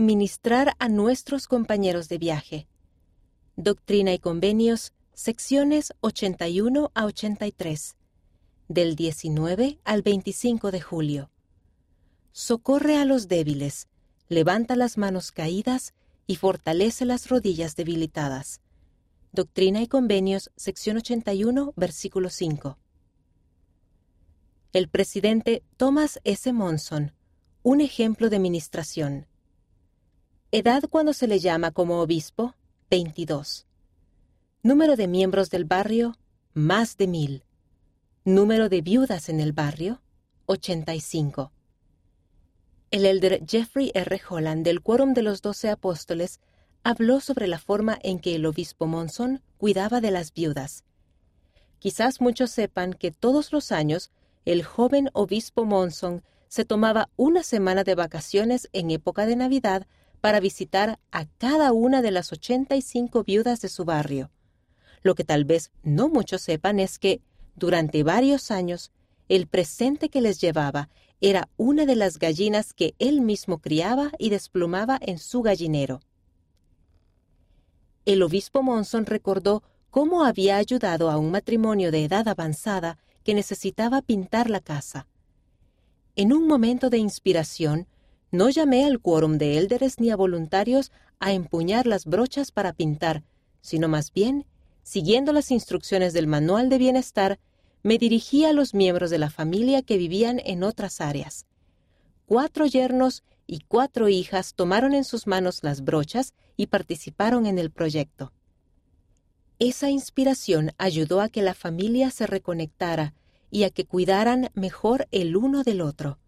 Ministrar a nuestros compañeros de viaje. Doctrina y Convenios, secciones 81 a 83, del 19 al 25 de julio. Socorre a los débiles, levanta las manos caídas y fortalece las rodillas debilitadas. Doctrina y Convenios, sección 81, versículo 5. El presidente Thomas S. Monson, un ejemplo de ministración. Edad cuando se le llama como obispo, 22. Número de miembros del barrio, más de mil. Número de viudas en el barrio, 85. El elder Jeffrey R. Holland del Quórum de los Doce Apóstoles habló sobre la forma en que el obispo Monson cuidaba de las viudas. Quizás muchos sepan que todos los años el joven obispo Monson se tomaba una semana de vacaciones en época de Navidad para visitar a cada una de las 85 viudas de su barrio. Lo que tal vez no muchos sepan es que, durante varios años, el presente que les llevaba era una de las gallinas que él mismo criaba y desplumaba en su gallinero. El obispo Monson recordó cómo había ayudado a un matrimonio de edad avanzada que necesitaba pintar la casa. En un momento de inspiración, no llamé al quórum de élderes ni a voluntarios a empuñar las brochas para pintar, sino más bien, siguiendo las instrucciones del manual de bienestar, me dirigí a los miembros de la familia que vivían en otras áreas. Cuatro yernos y cuatro hijas tomaron en sus manos las brochas y participaron en el proyecto. Esa inspiración ayudó a que la familia se reconectara y a que cuidaran mejor el uno del otro.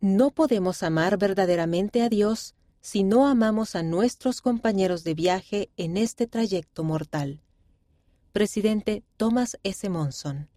No podemos amar verdaderamente a Dios si no amamos a nuestros compañeros de viaje en este trayecto mortal. Presidente Thomas S. Monson